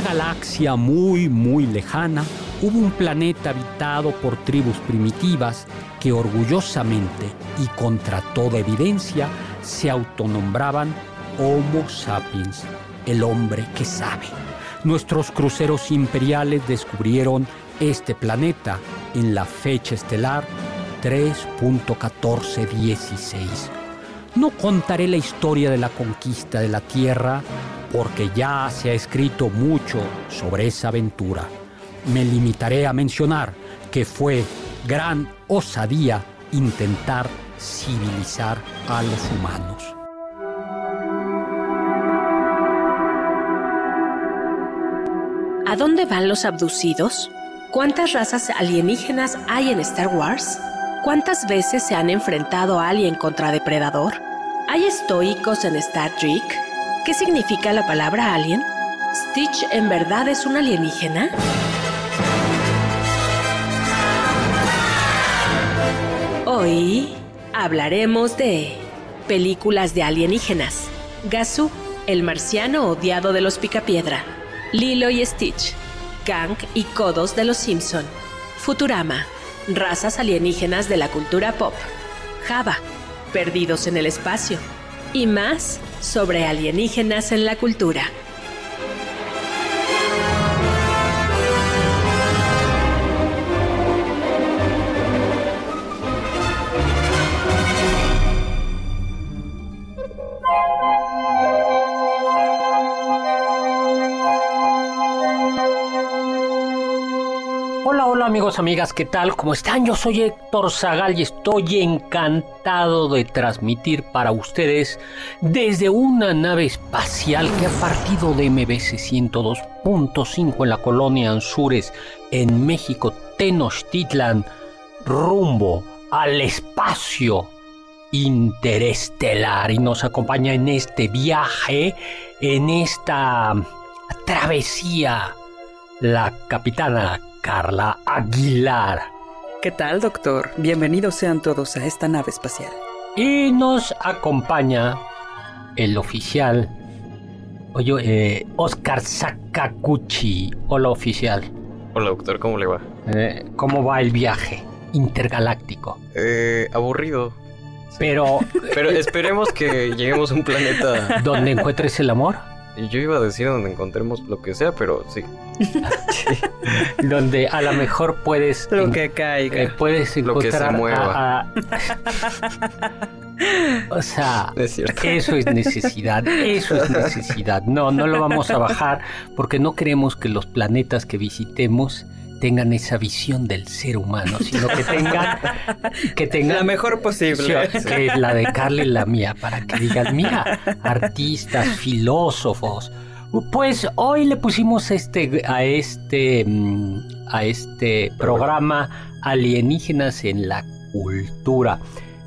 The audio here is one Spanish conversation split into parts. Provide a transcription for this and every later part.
una galaxia muy, muy lejana, hubo un planeta habitado por tribus primitivas que orgullosamente y contra toda evidencia se autonombraban Homo sapiens, el hombre que sabe. Nuestros cruceros imperiales descubrieron este planeta en la fecha estelar 3.1416. No contaré la historia de la conquista de la Tierra porque ya se ha escrito mucho sobre esa aventura. Me limitaré a mencionar que fue gran osadía intentar civilizar a los humanos. ¿A dónde van los abducidos? ¿Cuántas razas alienígenas hay en Star Wars? ¿Cuántas veces se han enfrentado a alguien contra depredador? ¿Hay estoicos en Star Trek? ¿Qué significa la palabra alien? ¿Stitch en verdad es un alienígena? Hoy hablaremos de películas de alienígenas. Gazoo, el marciano odiado de los Picapiedra. Lilo y Stitch, Kang y Kodos de los Simpson. Futurama, razas alienígenas de la cultura pop. Java, perdidos en el espacio. Y más sobre alienígenas en la cultura. Amigos, amigas, ¿qué tal? ¿Cómo están? Yo soy Héctor Zagal y estoy encantado de transmitir para ustedes desde una nave espacial que ha partido de MBC 102.5 en la colonia Anzures, en México, Tenochtitlan, rumbo al espacio interestelar y nos acompaña en este viaje, en esta travesía, la capitana Carla Aguilar. ¿Qué tal, doctor? Bienvenidos sean todos a esta nave espacial. Y nos acompaña el oficial, oye, eh, Oscar Sakaguchi. Hola, oficial. Hola, doctor, ¿cómo le va? Eh, ¿Cómo va el viaje intergaláctico? Eh, aburrido. Pero, Pero esperemos que lleguemos a un planeta. ¿dónde encuentres el amor? Yo iba a decir donde encontremos lo que sea, pero sí. Donde a lo mejor puedes... Lo que caiga. eh, puedes Lo que se encontrar mueva. a- a- o sea, Es cierto. Eso es necesidad, eso es necesidad. No, no lo vamos a bajar porque no queremos que los planetas que visitemos tengan esa visión del ser humano, sino que tengan que tengan La mejor posible. Que es la de Carla y la mía, para que digan, mira, artistas, filósofos. Pues hoy le pusimos este a este mm, a este programa alienígenas en la cultura.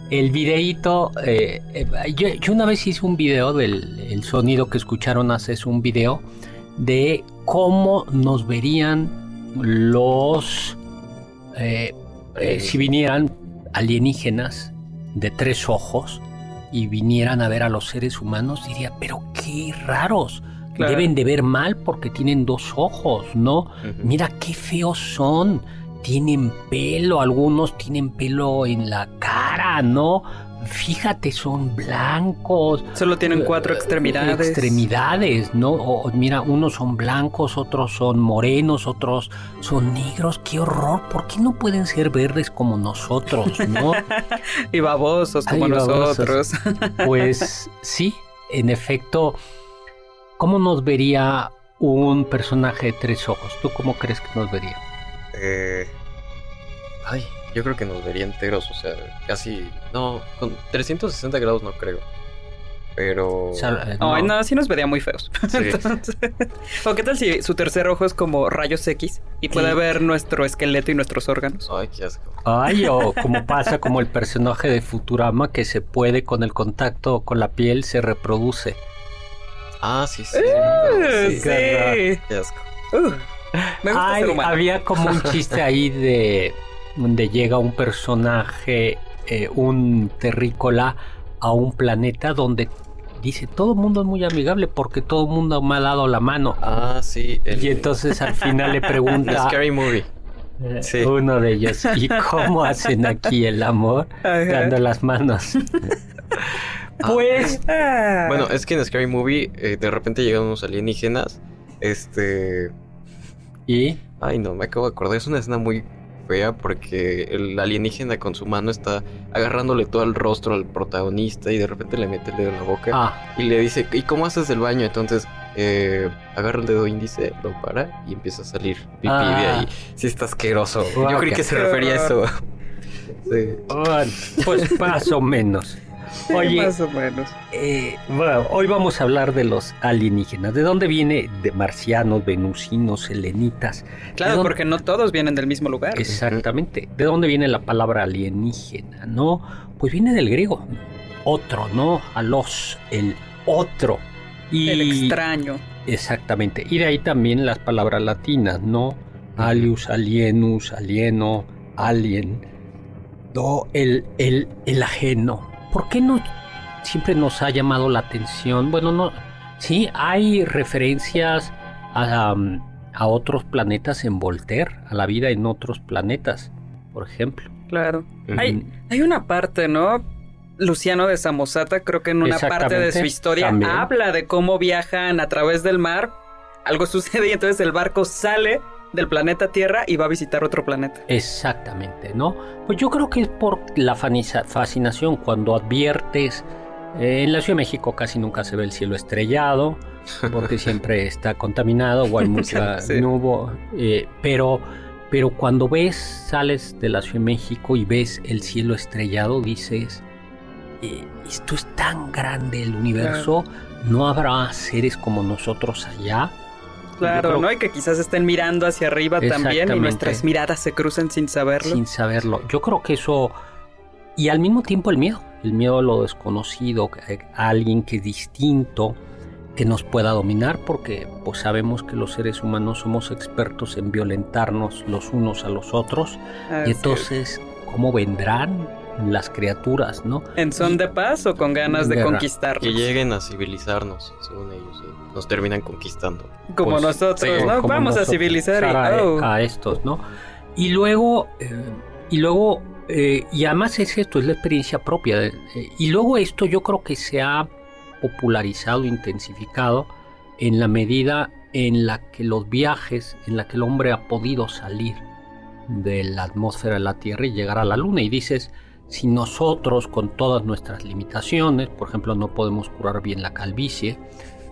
El videíto, eh, eh, yo, yo una vez hice un video del el sonido que escucharon hace es un video de cómo nos verían los eh, eh, si vinieran alienígenas de tres ojos y vinieran a ver a los seres humanos, diría, pero qué raros. Claro. Deben de ver mal porque tienen dos ojos, ¿no? Mira qué feos son. Tienen pelo, algunos tienen pelo en la cara, ¿no? Fíjate, son blancos. Solo tienen cuatro Eh, extremidades. Extremidades, ¿no? O, mira, unos son blancos, otros son morenos, otros son negros. ¡Qué horror! ¿Por qué no pueden ser verdes como nosotros, no? Y babosos como Ay, babosos. nosotros. Pues sí, en efecto, ¿cómo nos vería un personaje de tres ojos? ¿Tú cómo crees que nos vería? Eh, ay, yo creo que nos vería enteros, o sea, casi. No, con 360 grados no creo. Pero. No. Ay, no, sí nos vería muy feos. Sí. Entonces, ¿O qué tal si su tercer ojo es como rayos X y puede Sí. ver nuestro esqueleto y nuestros órganos? Ay, qué asco. Ay, o como pasa como el personaje de Futurama que se puede con el contacto con la piel se reproduce. Ah, sí, sí. Eh, sí. sí. Qué asco. Uh, me gusta Ay, ser humano. había como un chiste ahí de donde llega un personaje, eh, un terrícola, a un planeta donde dice todo el mundo es muy amigable porque todo el mundo me ha dado la mano. Ah, sí. El, Y entonces al final le The pregunta Scary Movie. eh, sí. uno de ellos, ¿y cómo hacen aquí el amor? Ajá. Dando las manos. pues Ah. Bueno, es que en Scary Movie eh, de repente llegan unos alienígenas. Este. y Ay, no, me acabo de acordar. Es una escena muy fea porque el alienígena con su mano está agarrándole todo el rostro al protagonista y de repente le mete el dedo en la boca ah, y le dice, ¿y cómo haces el baño? Entonces eh, agarra el dedo índice, lo para y empieza a salir pipí de Ah. ahí. Sí, está asqueroso. Yo creí que se refería a eso. Sí. ah, pues más o menos. Oye, más o menos. Eh, bueno, hoy vamos a hablar de los alienígenas. ¿De dónde viene? De marcianos, venusinos, selenitas. ¿De Claro, dónde- porque no todos vienen del mismo lugar. Exactamente. ¿De dónde viene la palabra alienígena? ¿No? Pues viene del griego. Otro, ¿no? Alos, el otro. Y El extraño. Exactamente. Y de ahí también las palabras latinas, ¿no? Alius, alienus, alieno, alien. No, el, el, el ajeno. ¿Por qué no siempre nos ha llamado la atención? Bueno, no. Sí, hay referencias a, a otros planetas en Voltaire, a la vida en otros planetas, por ejemplo. Claro. Hay, hay una parte, ¿no? Luciano de Samosata, creo que en una parte de su historia también. habla de cómo viajan a través del mar. Algo sucede y entonces el barco sale del planeta Tierra y va a visitar otro planeta. Exactamente, ¿no? Pues yo creo que es por la fascinación cuando adviertes. eh, en la Ciudad de México casi nunca se ve el cielo estrellado, porque siempre está contaminado o hay mucha Sí. nubo. eh, pero, pero cuando ves, sales de la Ciudad de México y ves el cielo estrellado, dices: eh, Esto es tan grande el universo, no habrá seres como nosotros allá. Claro, creo- ¿no? Y que quizás estén mirando hacia arriba también y nuestras miradas se cruzan sin saberlo. sin saberlo. Yo creo que eso... Y al mismo tiempo el miedo, el miedo a lo desconocido, a alguien que es distinto, que nos pueda dominar, porque pues sabemos que los seres humanos somos expertos en violentarnos los unos a los otros. Y es. entonces, ¿cómo vendrán las criaturas, no? ¿En son de paz o con ganas de Guerra. conquistarnos? Que lleguen a civilizarnos, según ellos. y nos terminan conquistando. Como Pues, nosotros, sí, ¿no? como Vamos a civilizar y... a, oh. a estos, ¿no? Y luego, eh, y luego, eh, y además es esto, es la experiencia propia. de- eh, y luego esto yo creo que se ha popularizado, intensificado en la medida en la que los viajes, en la que el hombre ha podido salir de la atmósfera de la Tierra y llegar a la Luna. Y dices, si nosotros con todas nuestras limitaciones, por ejemplo, no podemos curar bien la calvicie,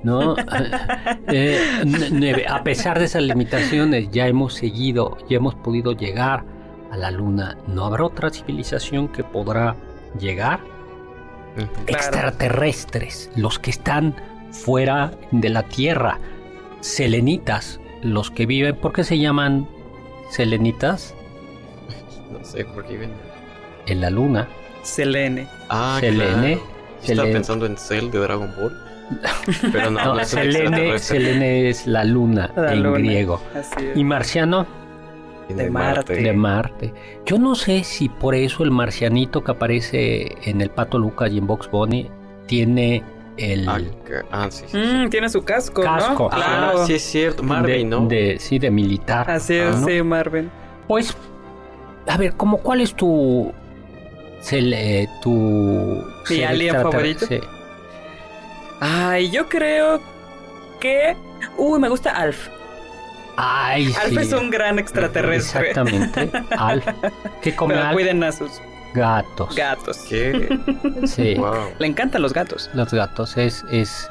¿no? Eh, a pesar de esas limitaciones, ya hemos seguido, ya hemos podido llegar a la Luna. ¿No habrá otra civilización que podrá llegar? Claro. Extraterrestres, los que están fuera de la Tierra, selenitas, los que viven, ¿por qué se llaman selenitas? No sé por qué ven. En la Luna. Selene. Ah, Selene. claro. Yo Estaba Selene. pensando en Cell de Dragon Ball. Pero no, No, no es un Selene. Selene es la Luna La en luna. griego. Y marciano de Marte. de Marte. Yo no sé si por eso el marcianito que aparece en el Pato Lucas y en Box Bunny tiene el Ah, ah, sí, sí. sí. Mm, tiene su casco, Casco. ¿no? Ah, Claro. sí es cierto. Marvin, de, ¿no? de- sí, de militar. Así es, ¿no? sí, Marvin. Pues, a ver, ¿cómo cuál es tu cel- eh, tu ser alien favorito? Sí. Ay, yo creo que... Uy, me gusta Alf. Ay, Alf sí. es un gran extraterrestre. Exactamente. Alf. ¿Qué come Pero Alf? cuiden a sus Gatos. gatos. ¿Qué? Sí. wow. Le encantan los gatos. Los gatos es es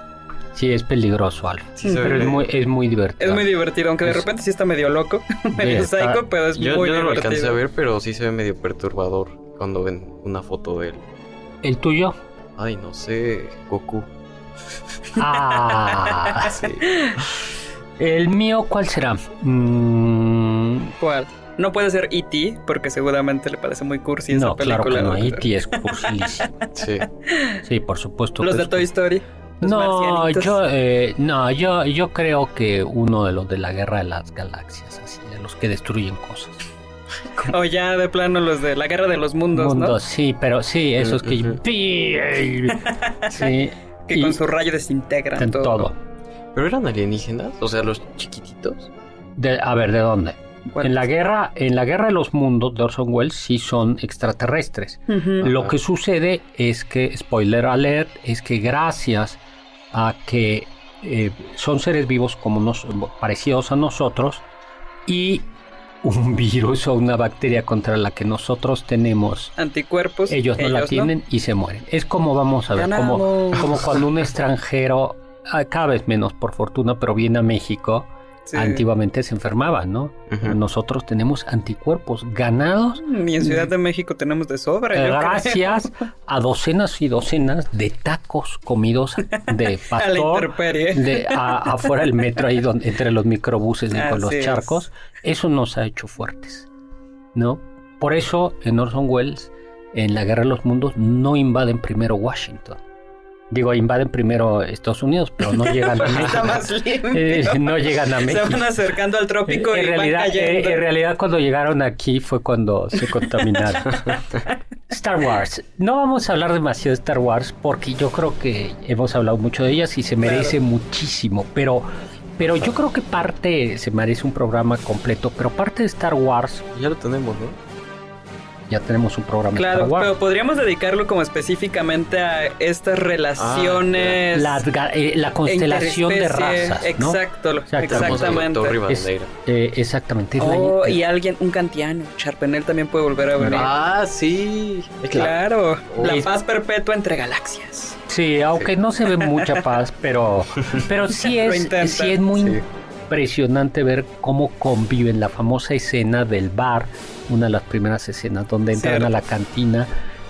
sí es peligroso Alf. Sí, se pero ve- es muy es muy divertido. Es muy divertido, aunque de Es- repente sí está medio loco, medio está- psycho, pero es Yo, muy yo no lo divertido. alcancé a ver, pero sí se ve medio perturbador cuando ven una foto de él. ¿El tuyo? Ay, no sé, Goku. Ah, sí. El mío, ¿cuál será? Mm, ¿Cuál? No puede ser E.T. porque seguramente le parece muy cursi esa no, claro película. que no. E.T. es cursilísimo. Sí. Sí, por supuesto. Los que de es Toy Story. los No, yo, eh, no, yo, yo creo que uno de los de la guerra de las galaxias, así, de los que destruyen cosas. O ya de plano los de la guerra de los mundos, Mundos, sí, pero sí, esos que... Que y- con su rayo desintegran en todo. todo. ¿Pero eran alienígenas? O sea, los chiquititos. De- a ver, ¿de dónde? Bueno, En la guerra, en la guerra de los mundos de Orson Welles sí son extraterrestres. Lo que sucede es que, spoiler alert, es que gracias a que eh, son seres vivos como nos, parecidos a nosotros y un virus o una bacteria contra la que nosotros tenemos, Anticuerpos. ellos no la tienen y se mueren. Es como vamos a ver, como, como cuando un extranjero, ah, cada vez menos por fortuna, pero viene a México, Sí. antiguamente se enfermaba, ¿no? Nosotros tenemos anticuerpos ganados Ni en Ciudad de México tenemos de sobra. gracias a docenas y docenas de tacos comidos de A la pastor de, a- afuera del metro, ahí donde, entre los microbuses y con los es. charcos. Eso nos ha hecho fuertes, ¿no? Por eso en Orson Welles, en la Guerra de los Mundos, no invaden primero Washington. Digo, invaden primero Estados Unidos, pero no llegan a Está México. más. Eh, no llegan a Se México. van acercando al trópico En y realidad, van cayendo. eh, en realidad, cuando llegaron aquí fue cuando se contaminaron. Star Wars. No vamos a hablar demasiado de Star Wars porque yo creo que hemos hablado mucho de ellas y se merece muchísimo. Pero, pero yo creo que parte se merece un programa completo. Pero parte de Star Wars, Ya lo tenemos, ¿no? Ya tenemos un programa de Claro, Star Wars. pero podríamos dedicarlo como específicamente a estas relaciones. Las ga- eh, la constelación de razas. ¿no? Exacto, lo- exactamente. Es- eh, exactamente. es la- Oh, y alguien, un kantiano. Charpenel también puede volver a venir. Ah, sí. Claro, la Es- paz perpetua entre galaxias. Sí, aunque no se ve mucha paz, pero, pero sí es, sí es muy Sí. Impresionante ver cómo conviven la famosa escena del bar, una de las primeras escenas donde entran Cierto. a la cantina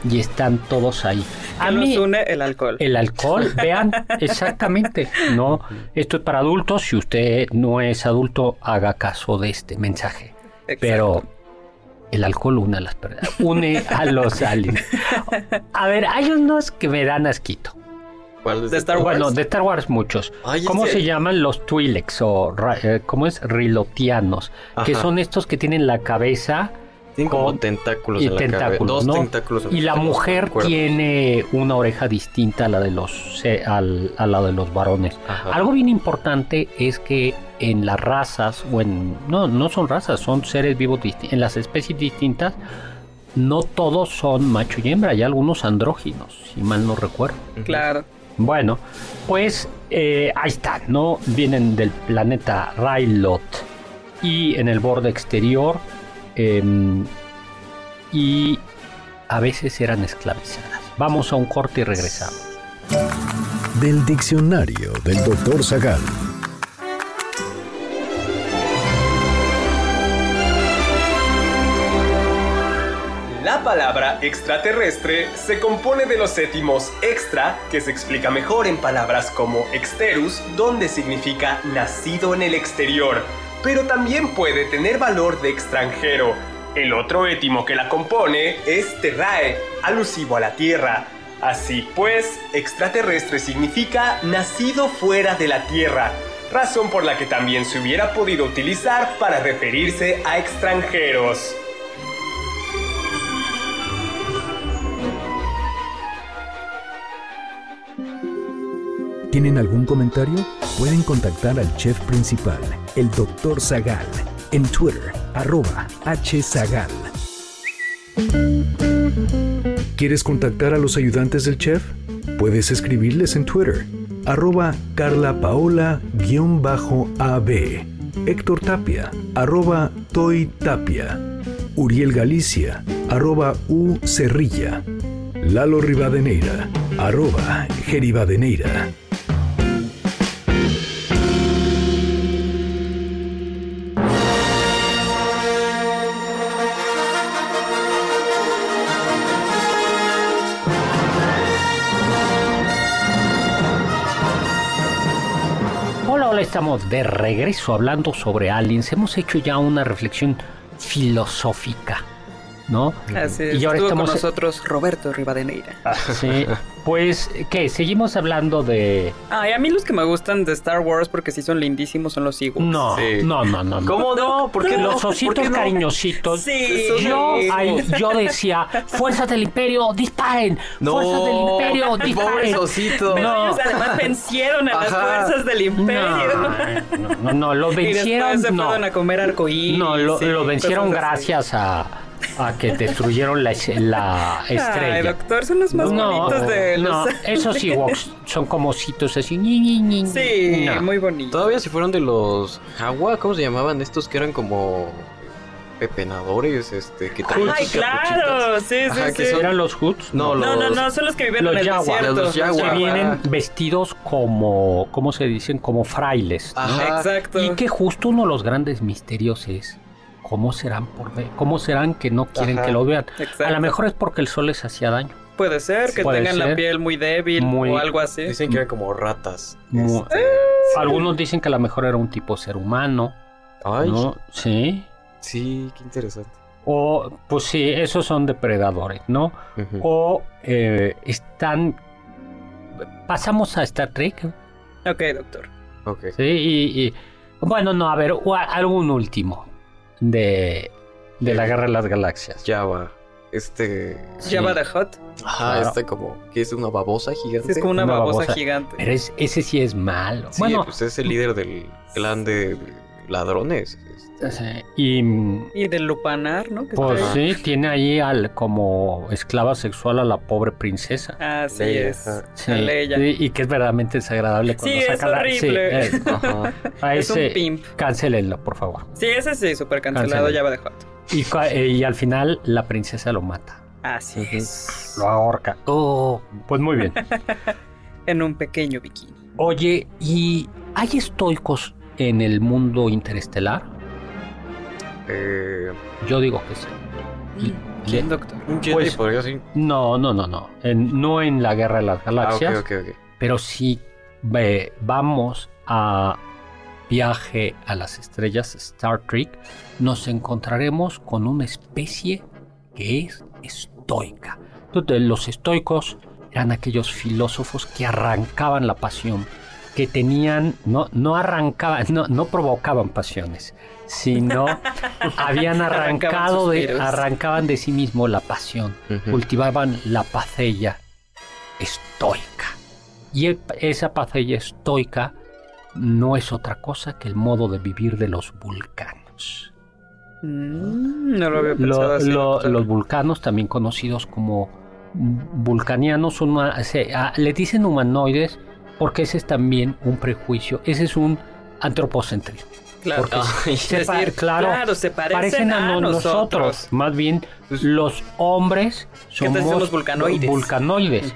y están todos ahí. A ¿Qué mí nos une el alcohol? el alcohol, vean, exactamente, no, esto es para adultos, si usted no es adulto, haga caso de este mensaje. Exacto. Pero el alcohol une a las personas, une a los aliens. A ver, hay unos que me dan asquito. ¿Cuál es De Star Wars. Bueno, de Star Wars muchos. Ay, ¿Cómo se llaman los Twi'leks o ra- eh, cómo es rilotianos? Que son estos que tienen la cabeza Tienen como con- tentáculos y en la cabeza. tentáculos, Dos ¿no? tentáculos en y la mujer tiene una oreja distinta a la de los al- a la de los varones. Ajá. Algo bien importante es que en las razas o en no no son razas, son seres vivos distintos, en las especies distintas no todos son macho y hembra, hay algunos andróginos, si mal no recuerdo. Claro. Bueno, pues eh, ahí están, ¿no? Vienen del planeta Railot y en el borde exterior em, y a veces eran esclavizadas. Vamos a un corte y regresamos. Del diccionario del Dr. Zagal. La palabra extraterrestre se compone de los séptimos extra, que se explica mejor en palabras como exterus, donde significa nacido en el exterior, pero también puede tener valor de extranjero. El otro étimo que la compone es terrae, alusivo a la tierra. Así pues, extraterrestre significa nacido fuera de la tierra, razón por la que también se hubiera podido utilizar para referirse a extranjeros. ¿Tienen algún comentario? Pueden contactar al chef principal, el Dr. Zagal, en Twitter, arroba hzagal. ¿Quieres contactar a los ayudantes del chef? Puedes escribirles en Twitter, arroba carlapaola-ab, Héctor Tapia, arroba Toy Tapia, Uriel Galicia, arroba U Cerrilla, Lalo Rivadeneira, arroba Geribadeneira. Hola, estamos de regreso hablando sobre aliens. Hemos hecho ya una reflexión filosófica, ¿no? Así es. Y ahora Estuvo estamos- con nosotros Roberto Rivadeneira. Sí. Pues, ¿qué? Seguimos hablando de... Ay, a mí los que me gustan de Star Wars porque sí son lindísimos son los Ewoks. No, Sí. no, no, no. no. ¿Cómo no? ¿Por qué no? Los ¿Por ositos cariñositos. Sí. Yo, Sí. yo decía, fuerzas del imperio, disparen. No, fuerzas del imperio, pobre disparen. osito. No. Ellos además vencieron a las fuerzas del imperio. No, no, no, no, lo y vencieron. después se no. fueron a comer arcoíris. No, lo, y lo vencieron cosas así. gracias a, a que destruyeron la, la Ay, estrella. doctor, son los más no, bonitos de no, los... esos Ewoks son como ositos así. Sí, No. muy bonito. Todavía si fueron de los Jawa, ¿cómo se llamaban estos que eran como pepenadores, este, que traían Ay, claro, sí, sí, Ajá, que sí. son- ¿Eran los Hoods? No, No, no, los- no, son los que viven Los en el Jaguar, desierto. los Jaguar. que vienen vestidos como, ¿cómo se dicen? Como frailes. ¿no? Ajá. Exacto. Y que justo uno de los grandes misterios es cómo serán por ver, cómo serán que no quieren Ajá. que lo vean. Exacto. A lo mejor es porque el sol les hacía daño. Puede ser que Puede tengan la piel muy débil Muy- o algo así. Dicen que eran como ratas. Este, Algunos dicen que a lo mejor era un tipo ser humano, Ay, ¿no? Sí. sí, qué interesante. O, pues sí, esos son depredadores, ¿no? O eh, están... Pasamos a Star Trek, Ok, doctor. Ok. ¿sí? Y, y- bueno, no, a ver, algún último de, de la Guerra de las Galaxias. Java. Este. Sí. Java the Hot. Ajá, Claro. este como. que es una babosa gigante? Es como una, Una babosa, babosa. gigante. Pero es- ese sí es malo. Sí, bueno, pues es el líder del clan de ladrones. este. sí, y Y del lupanar, ¿no? Que pues sí, tiene ahí al, como esclava sexual a la pobre princesa. Así Leia, es. ajá. Sí, A Leia. sí, y que es verdaderamente desagradable cuando Sí, es saca la- horrible. sí, eh, Ajá. a Es un ese, pimp. Cancélenlo, por favor. Sí, ese sí, súper cancelado Cancelen. Java the Hot. Y, cua- eh, y al final la princesa lo mata. Así es. Lo ahorca. Oh, pues muy bien. En un pequeño bikini. Oye, ¿y hay estoicos en el mundo interestelar? Eh, Yo digo que sí. ¿Quién, doctor? un Jedi Pues- podría ser. No, no, no, no. En- no en la Guerra de las Ah, ok, Galaxias, ok, ok. pero sí ve, vamos a viaje a las estrellas Star Trek, nos encontraremos con una especie que es estoica. Entonces, los estoicos eran aquellos filósofos que arrancaban la pasión, que tenían, no, no arrancaban, no, no provocaban pasiones, sino habían Arrancaban arrancado de, suspiros. arrancaban de sí mismo la pasión cultivaban la pacella estoica. Y el- esa pacella estoica no es otra cosa que el modo de vivir de los vulcanos. Mm, no lo había Lo- pensado así. lo- doctor. los vulcanos, también conocidos como vulcanianos, son una- se- le dicen humanoides porque ese es también un prejuicio, ese es un antropocentrismo. Claro. porque se decir, claro, se parecen, parecen a, a, no- nosotros. nosotros. Más bien, Pues- los hombres somos, vulcanoides.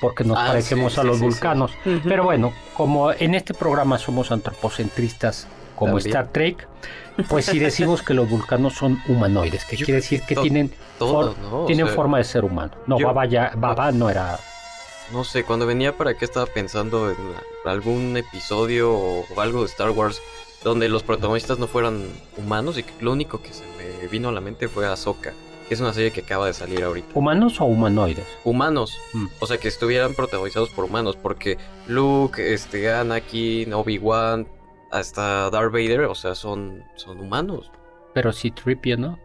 porque nos Ah, parecemos sí, a sí, los sí, vulcanos. Pero bueno, como en este programa somos antropocentristas como También. Star Trek, pues si decimos que los vulcanos son humanoides, que Yo quiere decir que tienen, Todo, for- ¿no? O tienen sea, forma de ser humano. No, yo- Baba, ya, Baba no era... No sé, cuando venía para acá estaba pensando en algún episodio o algo de Star Wars donde los protagonistas no fueran humanos y que lo único que se me vino a la mente fue Ahsoka, que es una serie que acaba de salir ahorita. ¿Humanos o humanoides? Humanos, Mm. o sea, que estuvieran protagonizados por humanos, porque Luke, este, Anakin, Obi-Wan, hasta Darth Vader, o sea, son, son humanos, Pero sí Tripio, ¿no?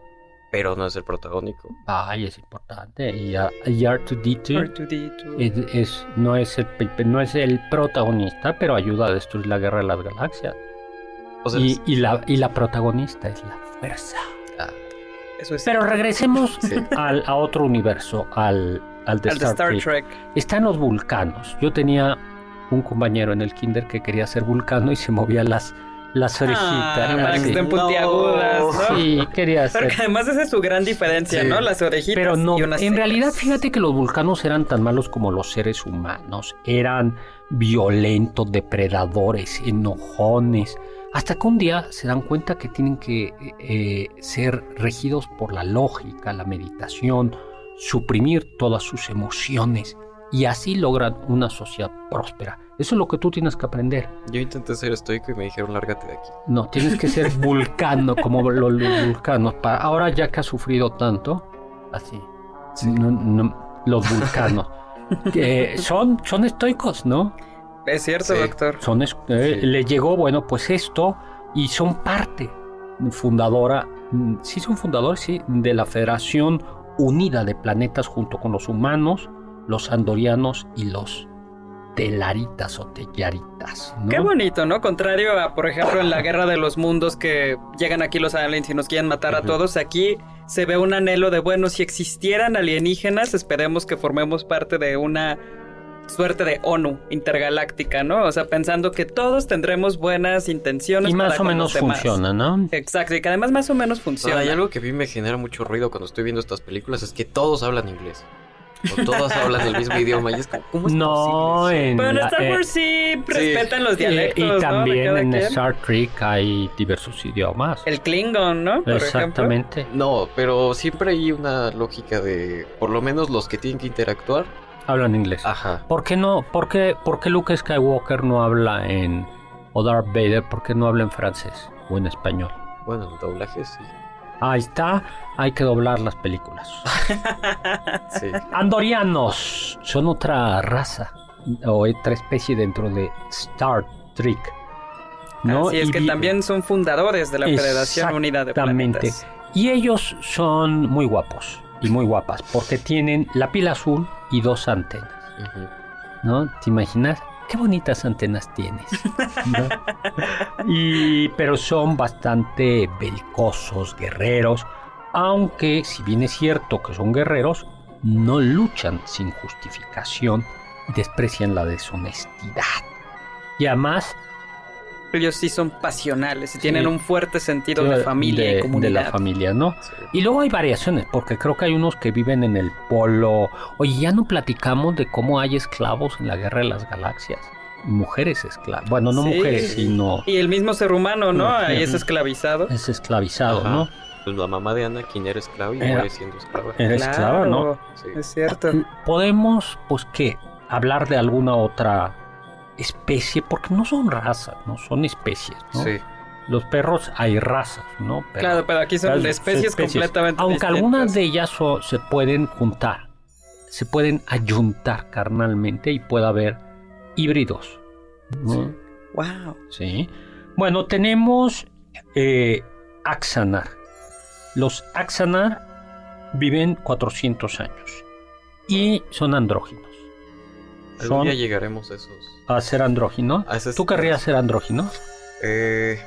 Pero no es el protagónico. Ay, es importante. Y, a- y R2D2 R2D2. es, es- no, es el, no es el protagonista, pero ayuda a destruir la guerra de las galaxias. O sea, Y, y la, y la protagonista es la fuerza. Eso es. Pero regresemos Sí. al, a otro universo, al, al de al de Star, Star Trek. Trek. Están los vulcanos. Yo tenía un compañero en el kinder que quería ser vulcano y se movía las, las orejitas. Ah, para que estén puntiagudas, ¿no? Sí, quería ser. Porque además esa es su gran diferencia, Sí. ¿no? Las orejitas Pero no, y en realidad fíjate que los vulcanos eran tan malos como los seres humanos. Eran violentos, depredadores, enojones. Hasta que un día se dan cuenta que tienen que eh, ser regidos por la lógica, la meditación, suprimir todas sus emociones y así logran una sociedad próspera. Eso es lo que tú tienes que aprender. Yo intenté ser estoico y me dijeron lárgate de aquí. No, tienes que ser vulcano como los, los vulcanos. Para, ahora ya que has sufrido tanto, así, no- no- los vulcanos. que son, son estoicos, ¿no? Es cierto, Sí. doctor. Son eh, Sí. Le llegó, bueno, pues esto y son parte fundadora, mm, sí son fundadores, sí, de la Federación Unida de Planetas junto con los humanos, los andorianos y los telaritas o tellaritas. ¿no? Qué bonito, ¿no? Contrario a, por ejemplo, en la Guerra de los Mundos que llegan aquí los aliens y nos quieren matar a todos, aquí se ve un anhelo de, bueno, si existieran alienígenas, esperemos que formemos parte de una suerte de ONU intergaláctica, ¿no? O sea, pensando que todos tendremos buenas intenciones. Y más para o menos funciona, ¿no? Exacto, y que además más o menos funciona. Hay algo que a mí me genera mucho ruido cuando estoy viendo estas películas, es que todos hablan inglés. O todos hablan el mismo idioma. Y es como, ¿cómo es No, posible? en Pero en Star eh, Wars sí respetan los dialectos, y también en quien. Star Trek hay diversos idiomas. El Klingon, ¿no? Por ejemplo. Exactamente. No, pero siempre hay una lógica de, por lo menos los que tienen que interactuar. Hablan inglés. Ajá. ¿Por qué no? ¿Por qué, por qué Luke Skywalker no habla en o Darth Vader? ¿Por qué no habla en francés o en español? Bueno, el doblaje sí. Ahí está, hay que doblar las películas. Sí. Andorianos son otra raza o otra especie dentro de Star Trek. ¿no? Así es Y que también son fundadores de la Federación Unida de Exactamente. Planetas. Y ellos son muy guapos y muy guapas porque tienen la piel azul y dos antenas. ¿no? ¿Te imaginas? Qué bonitas antenas tienes. ¿no? Y, pero son bastante belicosos, guerreros, aunque si bien es cierto que son guerreros, no luchan sin justificación y desprecian la deshonestidad. Y además Ellos sí son pasionales y Sí. tienen un fuerte sentido de familia de, y comunidad. de la familia, ¿no? Sí. Y luego hay variaciones, porque creo que hay unos que viven en el polo. Oye, ya no platicamos de cómo hay esclavos en la guerra de las galaxias. Mujeres esclavas. Bueno, no Sí. mujeres, sino Y el mismo ser humano, ¿no? Ahí es esclavizado. es esclavizado, Ajá. ¿no? Pues la mamá de Ana, quien era esclava y Era- muere siendo esclava. Era esclava, ¿no? Es cierto. Podemos, pues, ¿qué? Hablar de alguna otra especie, porque no son razas, no son especies, ¿no? Sí. Los perros hay razas, ¿no? Pero- claro, pero aquí son Las especies, completamente Aunque distintas. algunas de ellas so- se pueden juntar, se pueden ayuntar carnalmente y puede haber híbridos. ¿no? Wow. Sí. Bueno, tenemos eh, Axanar. Los Axanar viven 400 años y son andróginos. Algún día llegaremos a esos. a ser andróginos. a ¿Tú querrías ser andrógino? Eh,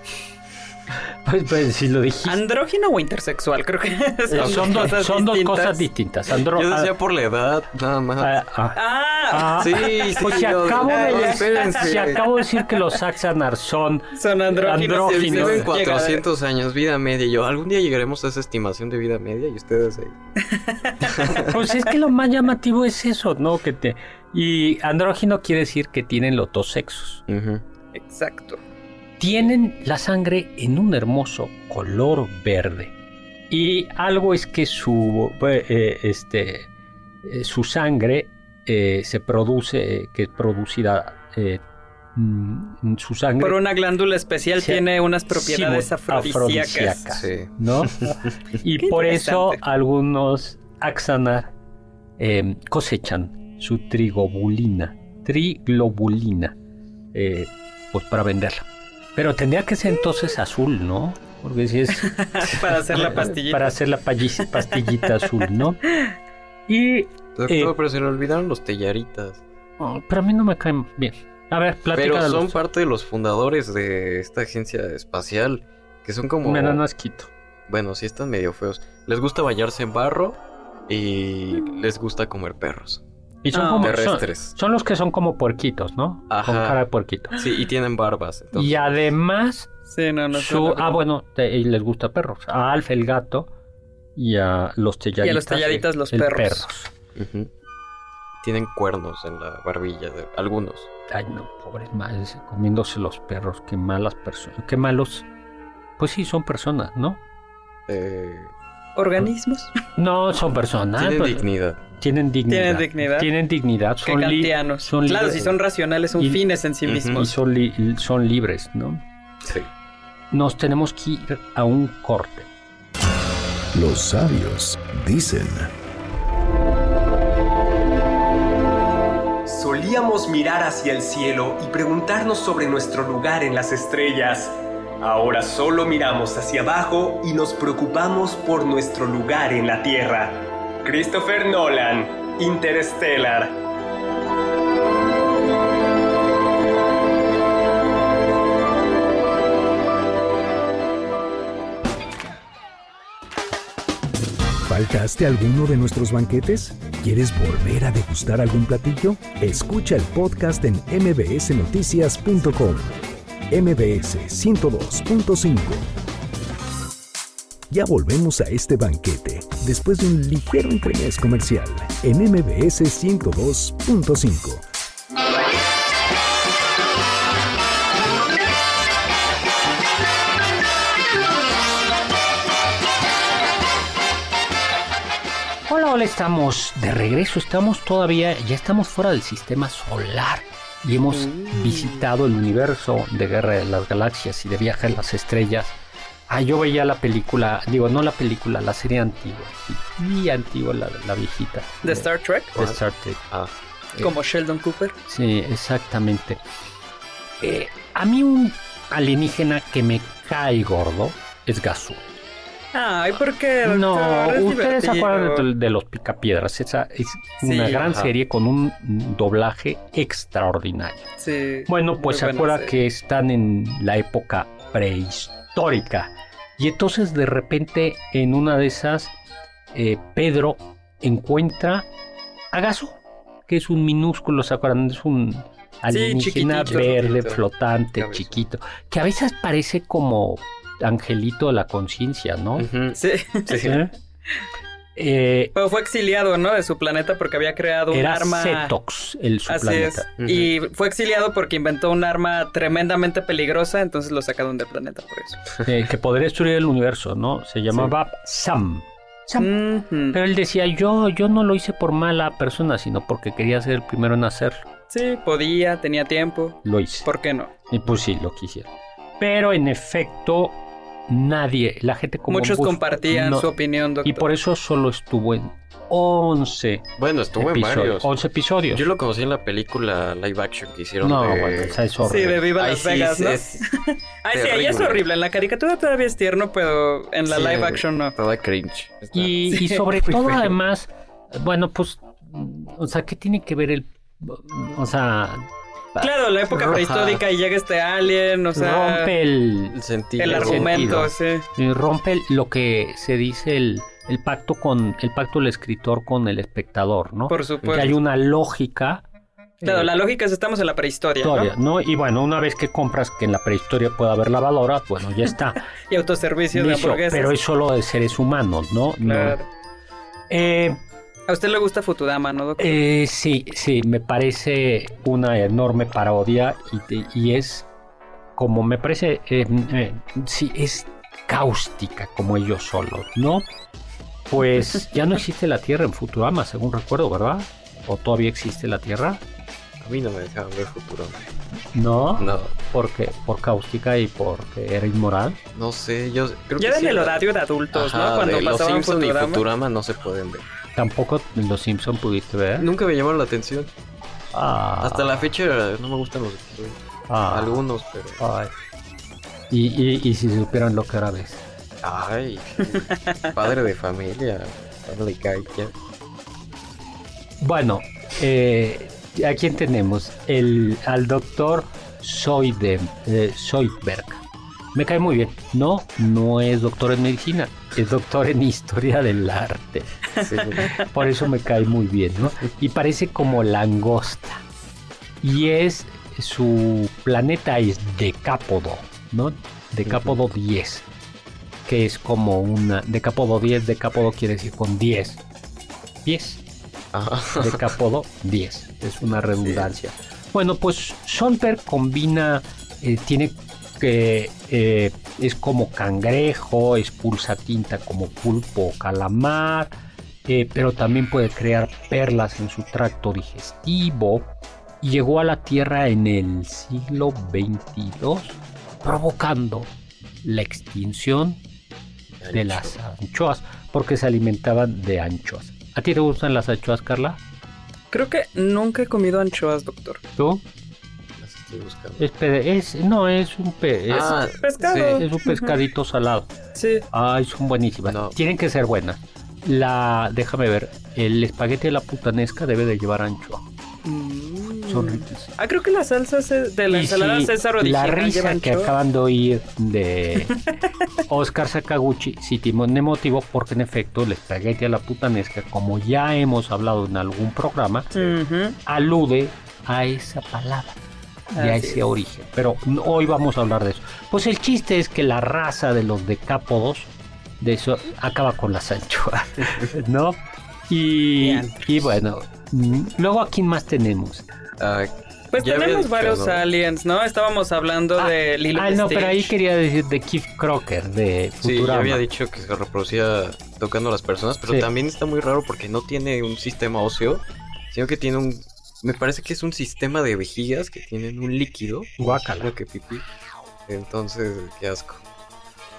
Pues, pues si lo dijiste. ¿Andrógino o intersexual? Creo que son, son dos, cosas son dos distintas. cosas distintas. Andro- yo decía por la edad, nada más. ah, ah, Ah, ah, sí, sí. Pues si yo- acabo, de no, decir, espérense. si acabo de decir que los Axanar son son andróginos. Andróginos. y Viven viven 400 años, vida media. Yo, algún día llegaremos a esa estimación de vida media y ustedes ahí. Pues es que lo más llamativo es eso, ¿no? Que te y andrógino quiere decir que tienen los dos sexos. Exacto. Tienen la sangre en un hermoso color verde. Y algo es que su eh, eh, este eh, su sangre eh, se produce eh, que es producida eh, mm, su sangre Por una glándula especial Sí. tiene unas propiedades Sí, afrodisíacas. afrodisíacas. Sí. ¿no? y por eso algunos axanar eh, cosechan su triglobulina, triglobulina, eh, pues para venderla. Pero tendría que ser entonces azul, ¿no? Porque si es Para hacer la pastillita. para hacer la pastillita azul, ¿no? Y Doctor, Eh. pero se le olvidaron los tellaritas. oh, pero a mí no me caen bien. A ver, platica Pero son los- parte de los fundadores de esta agencia espacial. Que son como. me dan asquito. Bueno, sí están medio feos. Les gusta bañarse en barro y les gusta comer perros. Y son No. como Terrestres. son los que son como puerquitos, ¿no? Con Ajá. cara de puerquito. Sí, y tienen barbas. entonces- Y además Sí, no, no. Su- ah, bueno, te- y les gusta perros. A Alf el gato y a los telladitas. Y a los telladitas, los el perros. Ujú. Tienen cuernos en la barbilla de algunos. Ay, no, pobres madres, comiéndose los perros. Qué malas personas. Qué malos. Pues sí, son personas, ¿no? Eh, Organismos. No, son personas. tienen pues, dignidad. Tienen dignidad. Tienen dignidad. Tienen dignidad. Son, li- kantianos. son claro, libres. si son racionales, son Y- fines en sí y mismos. son, li- son libres, ¿no? Sí. Nos tenemos que ir a un corte. Los sabios dicen, Solíamos mirar hacia el cielo y preguntarnos sobre nuestro lugar en las estrellas. Ahora solo miramos hacia abajo y nos preocupamos por nuestro lugar en la Tierra. Christopher Nolan, Interstellar. ¿faltaste alguno de nuestros banquetes? ¿Quieres volver a degustar algún platillo? Escucha el podcast en mbsnoticias.com. MBS 102.5. Ya volvemos a este banquete después de un ligero entremés comercial en MBS 102.5. Hola, hola, estamos de regreso. Estamos todavía, ya estamos fuera del sistema solar y hemos visitado el universo de Guerra de las Galaxias y de Viaje a las Estrellas. Ah, yo veía la película, digo, no la película, la serie antigua, y antigua, la, la viejita. De Star Trek, de Star Trek. Ah, como Sheldon Cooper. Sí, exactamente. Eh, a mí un alienígena que me cae gordo es Gazoo. Ay, ¿por qué? No, ustedes se acuerdan de, de los Picapiedras. Esa es Sí, una gran ajá. serie con un doblaje extraordinario. Sí. Bueno, pues se acuerda serie. que están en la época prehistórica. Y entonces de repente en una de esas, eh, Pedro encuentra a Gaso, que es un minúsculo, ¿se acuerdan? Es un alienígena verde, chiquito, flotante, cabezón. chiquito, que a veces parece como angelito de la conciencia, ¿no? ujú. Sí. Sí. ¿Eh? Eh, Pero fue exiliado, ¿no? De su planeta porque había creado un era arma. Cetox, el su Así planeta. es. Y fue exiliado porque inventó un arma tremendamente peligrosa, entonces lo sacaron del planeta por eso. eh, que podría destruir el universo, ¿no? Se llamaba Sam. Sam. Pero él decía, yo, yo no lo hice por mala persona, sino porque quería ser el primero en hacerlo. Sí, podía, tenía tiempo. Lo hice. ¿Por qué no? Y pues sí, lo quisiera. Pero en efecto, nadie, la gente como Muchos Gus- compartían no, su opinión, doctor. Y por eso solo estuvo en 11 Bueno, estuvo en episodios. varios. 11 episodios. Yo lo conocí en la película live action que hicieron no, de... bueno, esa es Sí, de Viva Ay, Las sí, Vegas, sí, ¿no? es- Ay, sí, ahí es horrible. En la caricatura todavía es tierno, pero en la Sí, live action no. Toda cringe. Está- Y, Sí, y sobre todo, feo. además, bueno, pues, o sea, ¿qué tiene que ver el. O sea. Claro, la época prehistórica y llega este alien, o sea... rompe el. El sentido. el argumento, sentido. sí. rompe lo que se dice el, el pacto con. El pacto del escritor con el espectador, ¿no? Por que supuesto. hay una lógica. Claro, eh, la lógica es estamos en la prehistoria, historia, ¿no? ¿no? Y bueno, una vez que compras que en la prehistoria pueda haber lavadoras, bueno, ya está. Y autoservicio de hamburguesas. pero es solo de seres humanos, ¿no? No. Claro. Eh, A usted le gusta Futurama, ¿no, doctor? Eh, sí, sí, me parece una enorme parodia y, es como me parece, eh, eh, sí, es cáustica como ellos solos, ¿no? Pues ya no existe la Tierra en Futurama, según recuerdo, ¿verdad? ¿O todavía existe la Tierra? A mí no me dejaban ver futuro. No, No, porque por cáustica y porque era inmoral. no sé, yo creo que Ya en sí, el horario de adultos, Ajá, ¿no? Cuando de los pasaban Simpson y Futurama. Futurama no se pueden ver. Tampoco los Simpson pudiste ver. Nunca me llamaron la atención. Ah, Hasta la fecha no me gustan los episodios. ah, Algunos, pero... ay. Y, y, y si supieran lo que ahora ves. Ay, padre de familia, Guy, ya. Bueno, eh, ¿a quién tenemos? El, al doctor Soide, eh. Me cae muy bien. No, no es doctor en medicina, es doctor en historia del arte. Sí. Por eso me cae muy bien, ¿no? Y parece como langosta. Y es, su planeta es Decápodo, ¿no? Decápodo 10. Que es como una... Decápodo 10, Decápodo quiere decir con 10. 10 Ajá. de Capodo 10. Es una redundancia. Bueno, pues Solberg combina, eh, tiene que eh, es como cangrejo, expulsa tinta como pulpo o calamar eh, pero también puede crear perlas en su tracto digestivo y llegó a la Tierra en el siglo XXII, provocando la extinción de las anchoas, porque se alimentaban de anchoas. ¿A ti te gustan las anchoas, Carla? Creo que nunca he comido anchoas, doctor. ¿Tú? Las estoy buscando. Es, pe- es- no, es un pe- es- Ah, pescado. sí. es un pescadito salado. Sí. Ay, son buenísimas. No. Tienen que ser buenas. La, déjame ver, el espagueti de la putanesca debe de llevar anchoa. Son riquísimos. Ah, creo que la salsa ce- de la Y ensalada sí, César la risa que anchoa. acaban de oír de Oscar Sakaguchi sí tiene motivo porque en efecto el espagueti a la putanesca, como ya hemos hablado en algún programa, alude a esa palabra y a Así ese es. origen. Pero hoy vamos a hablar de eso. Pues el chiste es que la raza de los decápodos, de eso, acaba con las anchoas, ¿no? Y, y bueno, luego a quién más tenemos. Ah, Pues tenemos varios aliens, ¿no? Estábamos hablando de Lilo Ah, no, pero ahí quería decir de Keith Crocker, de sí, ya había dicho que se reproducía tocando a las personas, pero Sí. también está muy raro porque no tiene un sistema óseo, sino que tiene un... Me parece que es un sistema de vejigas que tienen un líquido, Guácala. que pipí. Entonces, qué asco.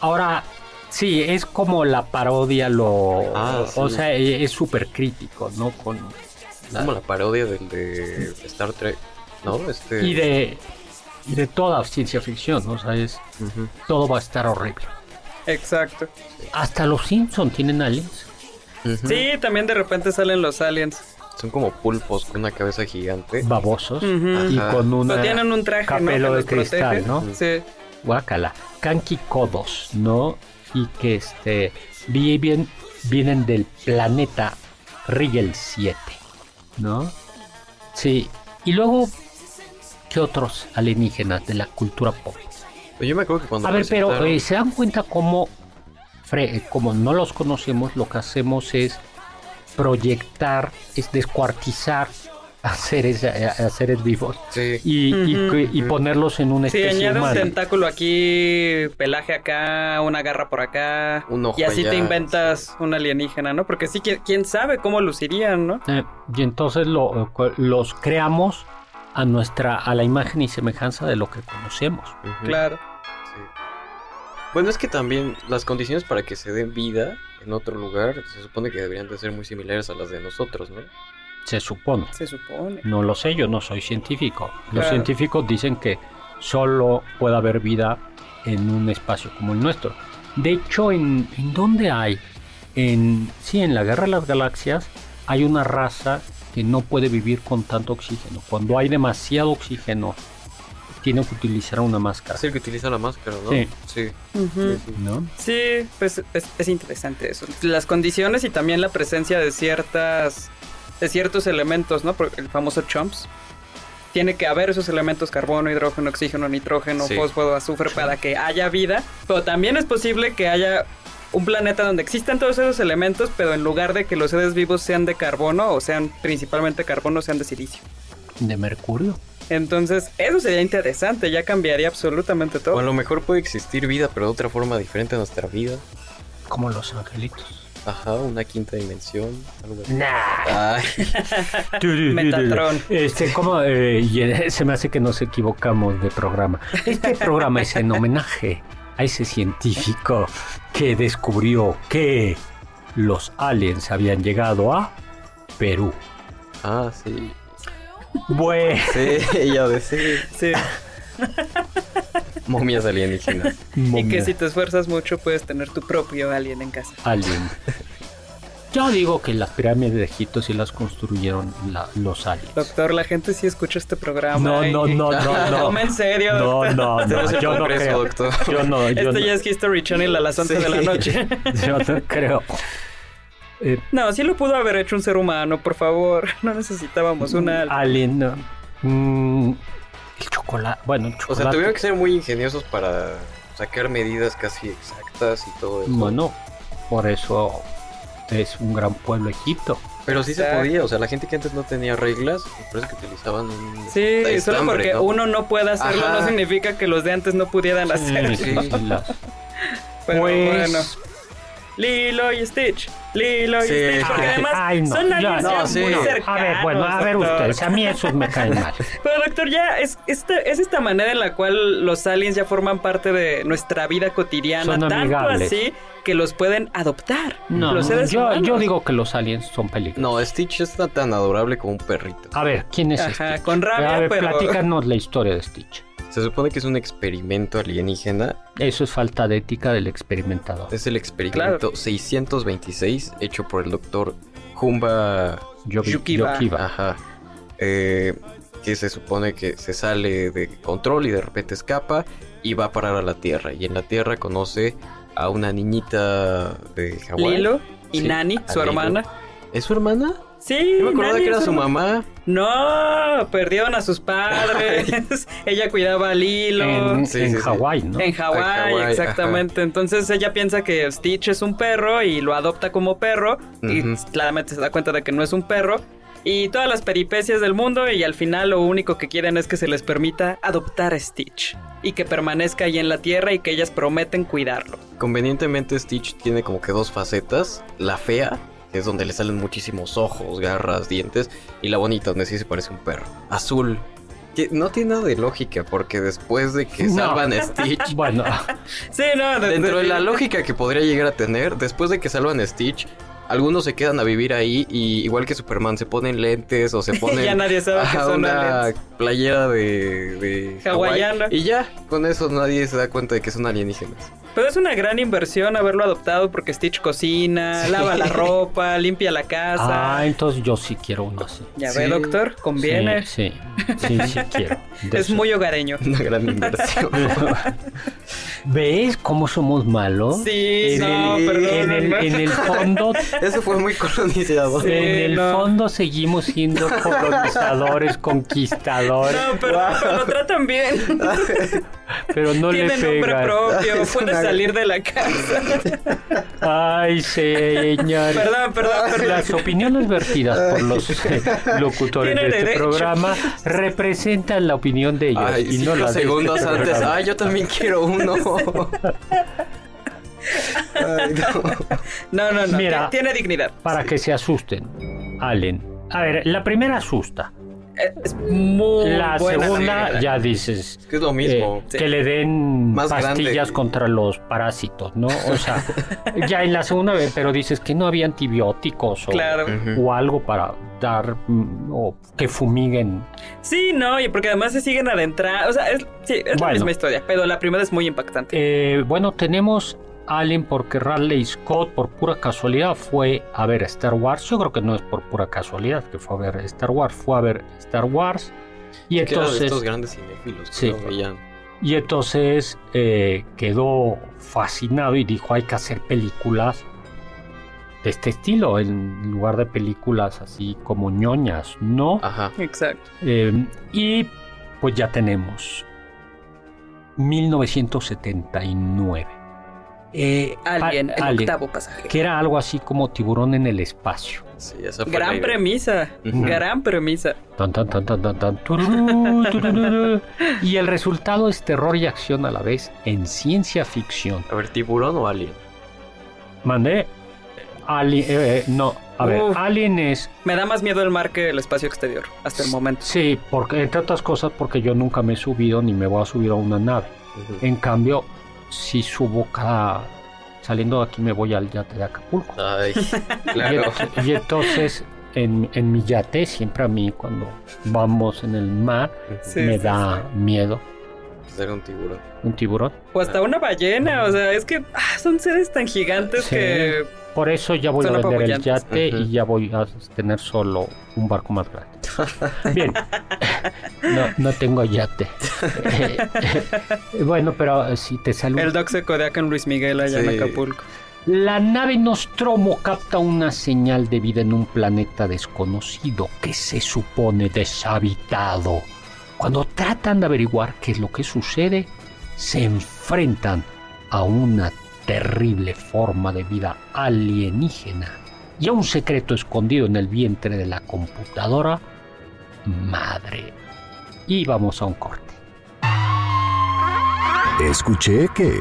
Ahora, sí, es como la parodia, lo. Ah, sí. O sea, e- es súper crítico, ¿no? Con. Es como la parodia del de Star Trek, ¿no? Este... Y de. Y de toda ciencia ficción, ¿no? O sea, es. Todo va a estar horrible. Exacto. Hasta los Simpson tienen aliens. Sí, también de repente salen los aliens. Son como pulpos con una cabeza gigante. Babosos. Y con una. Pero tienen un traje, ¿no? capelo que de cristal, protege. ¿no? Sí. Guácala. Kanki Kodos, ¿no? Y que este. Viven, vienen del planeta Rigel 7, ¿no? Sí. Y luego. ¿Qué otros alienígenas de la cultura pop? Pues Yo me acuerdo que cuando A ver, pero eh, ¿se dan cuenta cómo, fre- como no los conocemos, lo que hacemos es proyectar, es descuartizar a seres, a, a seres vivos Sí. y, y ponerlos en una Sí, especie añade un tentáculo aquí, pelaje acá, una garra por acá. Un ojo y así allá, te inventas un alienígena, ¿no? Porque sí, ¿quién, quién sabe cómo lucirían, ¿no? Eh, y entonces lo- los creamos a nuestra a la imagen y semejanza de lo que conocemos. Claro. Bueno, es que también las condiciones para que se den vida en otro lugar se supone que deberían de ser muy similares a las de nosotros, ¿no? Se supone. Se supone. No lo sé, yo no soy científico. Los Claro. científicos dicen que solo puede haber vida en un espacio como el nuestro. De hecho, ¿en, ¿en dónde hay? En, sí, en la Guerra de las Galaxias hay una raza que no puede vivir con tanto oxígeno. Cuando hay demasiado oxígeno, tiene que utilizar una máscara. Es el que utiliza la máscara, ¿no? Sí. Sí. ¿no? Sí, pues es, es interesante eso. Las condiciones y también la presencia de ciertas de ciertos elementos, ¿no? Porque el famoso chomps. Tiene que haber esos elementos carbono, hidrógeno, oxígeno, nitrógeno, Sí. fósforo, azufre para que haya vida. Pero también es posible que haya un planeta donde existan todos esos elementos, pero en lugar de que los seres vivos sean de carbono o sean principalmente carbono, sean de silicio. De mercurio. Entonces, eso sería interesante, ya cambiaría absolutamente todo. O a lo mejor puede existir vida, pero de otra forma diferente a nuestra vida. Como los angelitos. Ajá, una quinta dimensión, algo así. Nah. Ay, Metatron. Este, como eh, y, eh, se me hace que nos equivocamos de programa. Este programa es en homenaje a ese científico que descubrió que los aliens habían llegado a Perú. ah, sí. Bueno, Sí, ya de sí. Sí. Momias alienígenas. Y que si te esfuerzas mucho puedes tener tu propio alien en casa. alien. Yo digo que las pirámides de Egipto sí las construyeron la- los aliens. Doctor, la gente sí escucha este programa. No, no, no, no, no. Toma en serio. No, no, no no, yo no creo. doctor. Yo no, yo Esto no, ya es History Channel a las 11 de la noche. yo no creo. Eh, No, sí lo pudo haber hecho un ser humano, por favor. No necesitábamos una... Alien. no. Mm, el chocolate. Bueno, el O chocolate. sea, tuvieron que ser muy ingeniosos para sacar medidas casi exactas y todo eso. Bueno, por eso es un gran pueblo Egipto. Pero sí se podía, o sea, la gente que antes no tenía reglas, me parece que utilizaban un Sí, solo porque ¿no? uno no puede hacerlo Ajá. no significa que los de antes no pudieran hacerlo. Sí, sí, las- Pero pues, bueno. Lilo y Stitch, Lilo y Sí. Stitch, porque Ay, además ay, no, son no, sí. muy A ver, cercanos. A ver, bueno, a ver doctor. ustedes, a mí esos me caen mal. Pero doctor, ya es esta, es esta manera en la cual los aliens ya forman parte de nuestra vida cotidiana, Son tanto amigables. así que los pueden adoptar. No, los seres yo, digo que los aliens son peligrosos. No, Stitch está tan adorable como un perrito. A ver, ¿quién es Ajá, Stitch? con rabia, A ver, pero- platícanos la historia de Stitch. Se supone que es un experimento alienígena. Eso es falta de ética del experimentador. Es el experimento 626 hecho por el doctor Humba Yogi- Yukiba. Yokiba. Ajá. Eh, que se supone que se sale de control y de repente escapa y va a parar a la Tierra. Y en la Tierra conoce a una niñita de Hawái. Lilo y Sí, Nani, su Lilo. hermana. ¿Es su hermana? Sí, Yo me acordaba Nani que era su hermana. mamá. No, perdieron a sus padres. ella cuidaba a Lilo. En, Sí, en sí. Hawái, ¿no? En Hawái, exactamente. Entonces ella piensa que Stitch es un perro y lo adopta como perro. Y claramente se da cuenta de que no es un perro. Y todas las peripecias del mundo y al final lo único que quieren es que se les permita adoptar a Stitch. Y que permanezca ahí en la tierra y que ellas prometen cuidarlo. Convenientemente Stitch tiene como que dos facetas. La fea, es donde le salen muchísimos ojos, garras, dientes. Y la bonita, donde sí se parece un perro. Azul. Que no tiene nada de lógica, porque después de que No. salvan a Stitch, Bueno, Sí, no, de- dentro de la lógica que podría llegar a tener, después de que salvan a Stitch, algunos se quedan a vivir ahí y igual que Superman se ponen lentes o se ponen Ya nadie sabe que a son una aliens. playera de, de. Hawaiana. y ya, con eso nadie se da cuenta de que son alienígenas. Pero es una gran inversión haberlo adoptado porque Stitch cocina, Sí. lava la ropa, limpia la casa. ah, entonces yo sí quiero uno así. ya sí. ve, doctor, conviene. Sí, sí, sí, sí quiero. De es eso. muy hogareño. Una gran inversión. ¿Ves cómo somos malos? Sí, en no, el, perdón. En el, en el fondo, Eso fue muy colonizador. Sí, en el no. fondo seguimos siendo colonizadores, conquistadores, No, pero, pero lo tratan bien. pero no le Tiene nombre pegan. propio, Es puede una- salir de la casa. Ay, señor. Perdón, perdón, perdón. Las opiniones vertidas por los eh, locutores de este derecho. programa representan la opinión de ellos Ay, y no la de este segundos antes. programa. Ay, yo también quiero uno. Ay, no. No, no, no. Mira. ti- Tiene dignidad. Para que se asusten, Allen. A ver, la primera asusta. Es muy La buena segunda ya dices Es que es lo mismo. eh, que le den Más pastillas grande. contra los parásitos, ¿no? O sea, ya en la segunda vez, pero dices que no había antibióticos o, Claro. Ujú. o algo para dar mm, o que fumiguen. Sí, no, y porque además se siguen adentrando. O sea, es, sí, es la misma historia, pero la primera es muy impactante. Eh, bueno, tenemos Allen porque Radley Scott por pura casualidad fue a ver Star Wars. Yo creo que no es por pura casualidad que fue a ver Star Wars, fue a ver Star Wars. Y entonces, estos grandes cinéfilos que Sí. lo veían. y entonces eh, quedó fascinado y dijo hay que hacer películas de este estilo en lugar de películas así como ñoñas, ¿no? Ajá. Exacto. Eh, y pues ya tenemos 1979. Eh, Alien, a- el Alien, octavo pasaje. que era algo así como tiburón en el espacio. Sí, esa fue Gran premisa. Gran premisa. Tan, tan, tan, tan, tan, tan, tururú, tururú. y el resultado es terror y acción a la vez en ciencia ficción. A ver, tiburón o alien. Mandé Alien, eh, eh, no, a ver, Uf. Alien es, Me da más miedo el mar que el espacio exterior, hasta el momento. sí, porque entre otras cosas porque yo nunca me he subido ni me voy a subir a una nave. En cambio, si subo cada... Saliendo de aquí me voy al yate de Acapulco. Ay, Y, claro. ent- y entonces, en, en mi yate, siempre a mí cuando vamos en el mar, Sí, me sí, da miedo. Ser un tiburón. Un tiburón. O hasta una ballena, o sea, es que ah, son seres tan gigantes Sí. que... Por eso ya voy Son a vender el yate y ya voy a tener solo un barco más grande. Bien. No, no tengo yate. bueno, pero si te saludo. El Doc se codea con Luis Miguel allá Sí. en Acapulco. La nave Nostromo capta una señal de vida en un planeta desconocido que se supone deshabitado. Cuando tratan de averiguar qué es lo que sucede, se enfrentan a una terrible forma de vida alienígena y a un secreto escondido en el vientre de la computadora madre. Y vamos a un corte. Escuché que...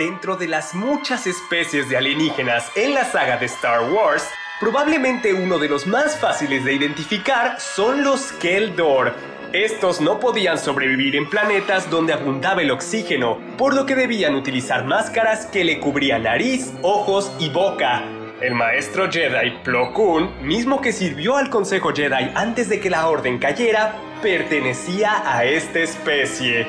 dentro de las muchas especies de alienígenas en la saga de Star Wars, probablemente uno de los más fáciles de identificar son los Keldor. Estos no podían sobrevivir en planetas donde abundaba el oxígeno, por lo que debían utilizar máscaras que le cubrían nariz, ojos y boca. El maestro Jedi Plo Koon, mismo que sirvió al Consejo Jedi antes de que la Orden cayera, pertenecía a esta especie.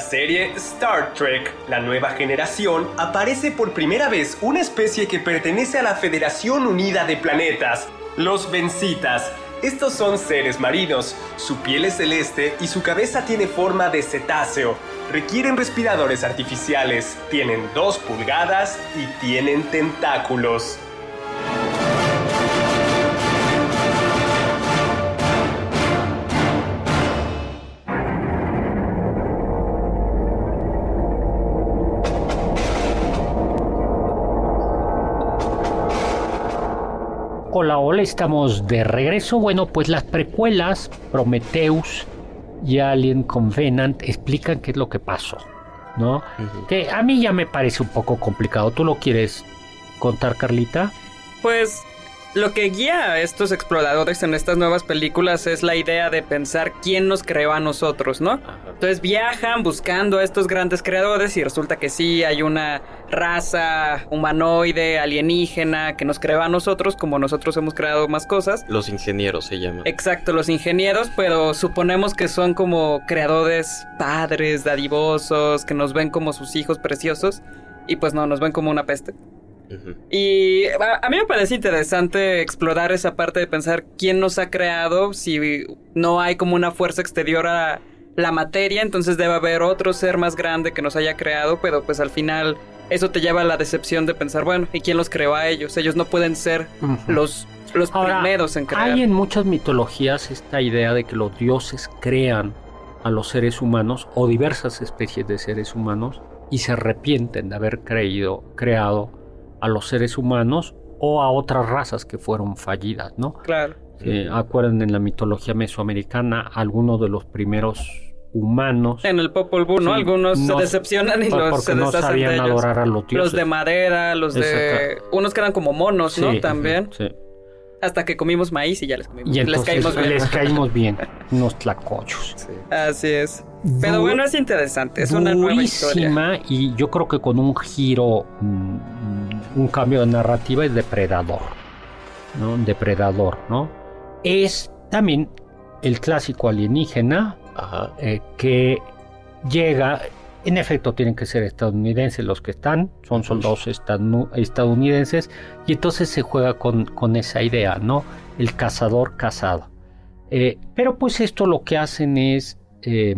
la serie Star Trek, la nueva generación, aparece por primera vez una especie que pertenece a la Federación Unida de Planetas, los Vencitas. Estos son seres marinos, su piel es celeste y su cabeza tiene forma de cetáceo. Requieren respiradores artificiales, tienen dos pulgadas y tienen tentáculos. Hola, hola, estamos de regreso. Bueno, pues las precuelas, Prometheus y Alien Covenant, explican qué es lo que pasó, ¿no? Que a mí ya me parece un poco complicado. ¿Tú lo quieres contar, Carlita? Pues lo que guía a estos exploradores en estas nuevas películas es la idea de pensar quién nos creó a nosotros, ¿no? Entonces viajan buscando a estos grandes creadores y resulta que sí hay una raza humanoide, alienígena, que nos creó a nosotros como nosotros hemos creado más cosas. Los ingenieros se llaman. Exacto, los ingenieros, pero suponemos que son como creadores padres, dadivosos, que nos ven como sus hijos preciosos y pues no, nos ven como una peste. Y a, a, mí me parece interesante explorar esa parte de pensar quién nos ha creado, si no hay como una fuerza exterior a la materia, entonces debe haber otro ser más grande que nos haya creado, pero pues al final eso te lleva a la decepción de pensar, bueno, ¿y quién los creó a ellos? Ellos no pueden ser uh -huh. los, los Ahora, primeros en crear. Hay en muchas mitologías esta idea de que los dioses crean a los seres humanos o diversas especies de seres humanos y se arrepienten de haber creído, creado a los seres humanos o a otras razas que fueron fallidas, ¿no? Claro. Eh, acuerdan en la mitología mesoamericana algunos de los primeros humanos. En el Popol Vuh, ¿no? Sí, Algunos no- se decepcionan y los se no sabían de ellos. adorar a los Los dioses. de madera, los de... Exacto. Unos que eran como monos, ¿no? También. sí. Hasta que comimos maíz y ya les comimos. Y les entonces caímos bien. les caímos bien, unos tlacochos. Así es. Pero Du- bueno, es interesante. Es una nueva historia. Y yo creo que con un giro, mm, un cambio de narrativa es Depredador, ¿no? Depredador, ¿no? Es también el clásico alienígena Ajá. eh, que llega, en efecto tienen que ser estadounidenses los que están, son soldados estadounidenses, y entonces se juega con, con esa idea, ¿no? El cazador cazado. Eh, pero pues esto lo que hacen es, eh,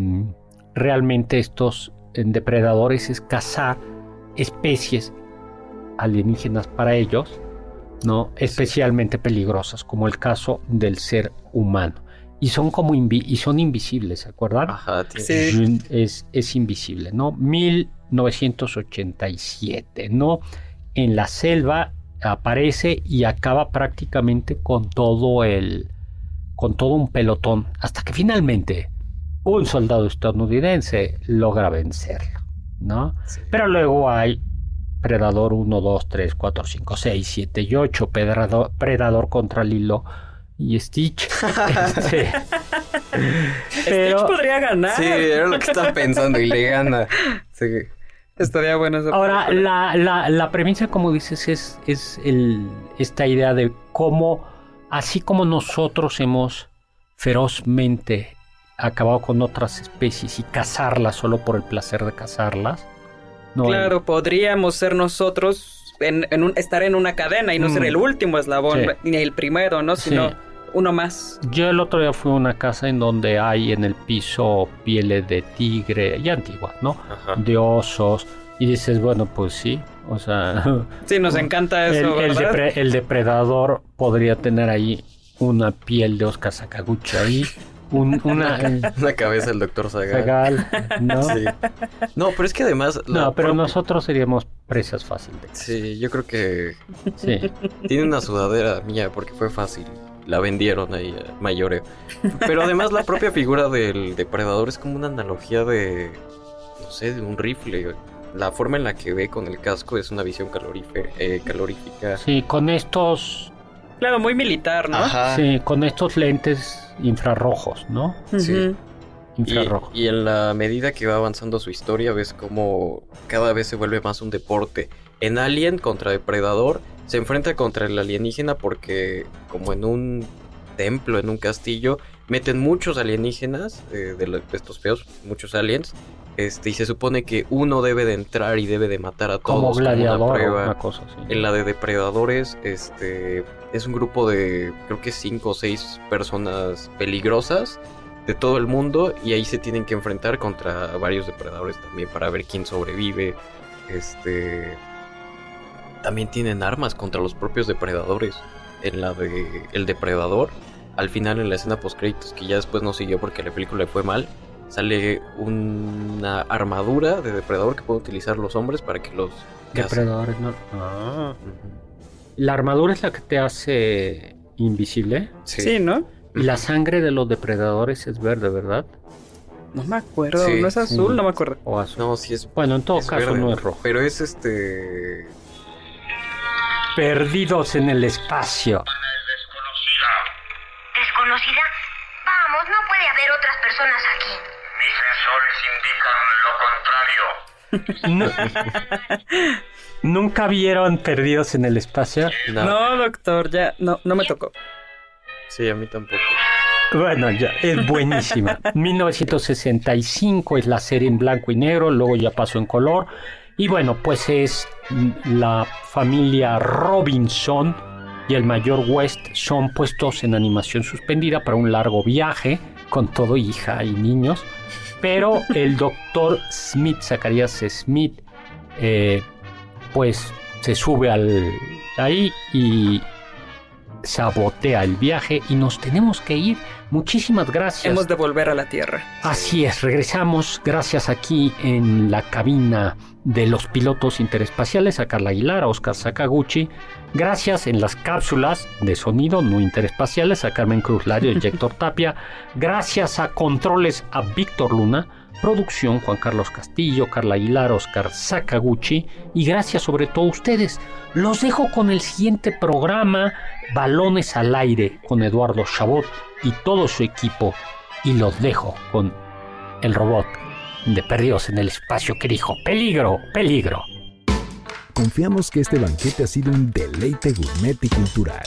realmente estos eh, depredadores es cazar especies alienígenas para ellos, ¿no? Especialmente peligrosas, como el caso del ser humano. Y son como invi- y son invisibles, ¿se acuerdan? Ajá, Sí. Es, es invisible, ¿no? 1987, ¿no? En la selva aparece y acaba prácticamente con todo el con todo un pelotón hasta que finalmente un soldado estadounidense logra vencerlo, ¿no? Sí. Pero luego hay Predador 1, 2, 3, 4, 5, 6, 7 y 8, Predador, Predador contra Lilo y Stitch. Este, Stitch podría ganar. Sí, era lo que estaba pensando y le gana. Sí. Estaría bueno esa Ahora, la, la, la premisa, como dices, es, es el, esta idea de cómo, así como nosotros hemos ferozmente acabado con otras especies y cazarlas solo por el placer de cazarlas, ¿no? Claro, podríamos ser nosotros en, en un, estar en una cadena y no Mm. ser el último eslabón, Sí. ni el primero, ¿no? Sí. Sino uno más. Yo el otro día fui a una casa en donde hay en el piso pieles de tigre, ya antiguas, ¿no? Ajá. De osos. Y dices, bueno, pues sí. O sea, Sí, nos encanta el, eso, el ¿verdad? depre- el depredador podría tener ahí una piel de Oscar Sakaguchi ahí. Un- una cabeza del doctor Sagal. Sagal, ¿no? Sí. No, pero es que además... No, pero propia- nosotros seríamos presas fáciles. Sí, yo creo que Sí. tiene una sudadera mía porque fue fácil. La vendieron ahí a mayoreo. Pero además la propia figura del depredador es como una analogía de... No sé, de un rifle. La forma en la que ve con el casco es una visión eh, calorífica. Sí, con estos, Claro, muy militar, ¿no? Ajá. sí, con estos lentes infrarrojos, ¿no? Sí. Ujú. Y, Infrarrojos. y en la medida que va avanzando su historia, ves como cada vez se vuelve más un deporte. En Alien contra Depredador se enfrenta contra el alienígena porque, como en un templo, en un castillo, meten muchos alienígenas eh, de, lo- de estos feos, muchos aliens. Este, y se supone que uno debe de entrar y debe de matar a todos como como una gladiador prueba. una cosa así. En la de depredadores, este es un grupo de creo que cinco o seis personas peligrosas de todo el mundo y ahí se tienen que enfrentar contra varios depredadores también para ver quién sobrevive. Este también tienen armas contra los propios depredadores. En la de El Depredador, al final en la escena post créditos que ya después no siguió porque la película le fue mal, sale una armadura de depredador que pueden utilizar los hombres para que los casen. Depredadores, no. Ah. La armadura es la que te hace invisible. Sí, ¿no? Y la sangre de los depredadores es verde, ¿verdad? No me acuerdo. Sí, no es azul, sí. no me acuerdo. O azul. No, sí es, Bueno, en todo caso verde, no es rojo. Pero es este. Perdidos en el espacio. ¿Desconocida? Vamos, no puede haber otras personas aquí. Mis sensores indican lo contrario. Nu- ¿Nunca vieron Perdidos en el espacio? No, No, doctor, ya, no, no me tocó. Sí, a mí tampoco. Bueno, ya, es buenísima. 1965 es la serie en blanco y negro, luego ya pasó en color. Y bueno, pues es la familia Robinson y el mayor West son puestos en animación suspendida para un largo viaje, con todo hija y niños. Pero el doctor Smith, Zacarías Smith, eh, pues se sube al ahí y sabotea el viaje y nos tenemos que ir. Muchísimas gracias. Hemos de volver a la Tierra. Así es, regresamos gracias aquí en la cabina de los pilotos interespaciales a Carla Aguilar, a Oscar Sakaguchi. Gracias en las cápsulas de sonido no interespaciales a Carmen Cruz Lario y Héctor Tapia. Gracias a controles a Víctor Luna. Producción Juan Carlos Castillo, Carla Aguilar, Oscar Sakaguchi. Y gracias sobre todo a ustedes. Los dejo con el siguiente programa, Balones al Aire, con Eduardo Chabot y todo su equipo. Y los dejo con el robot de Perdidos en el Espacio que dijo, peligro, peligro. Confiamos que este banquete ha sido un deleite gourmet y cultural.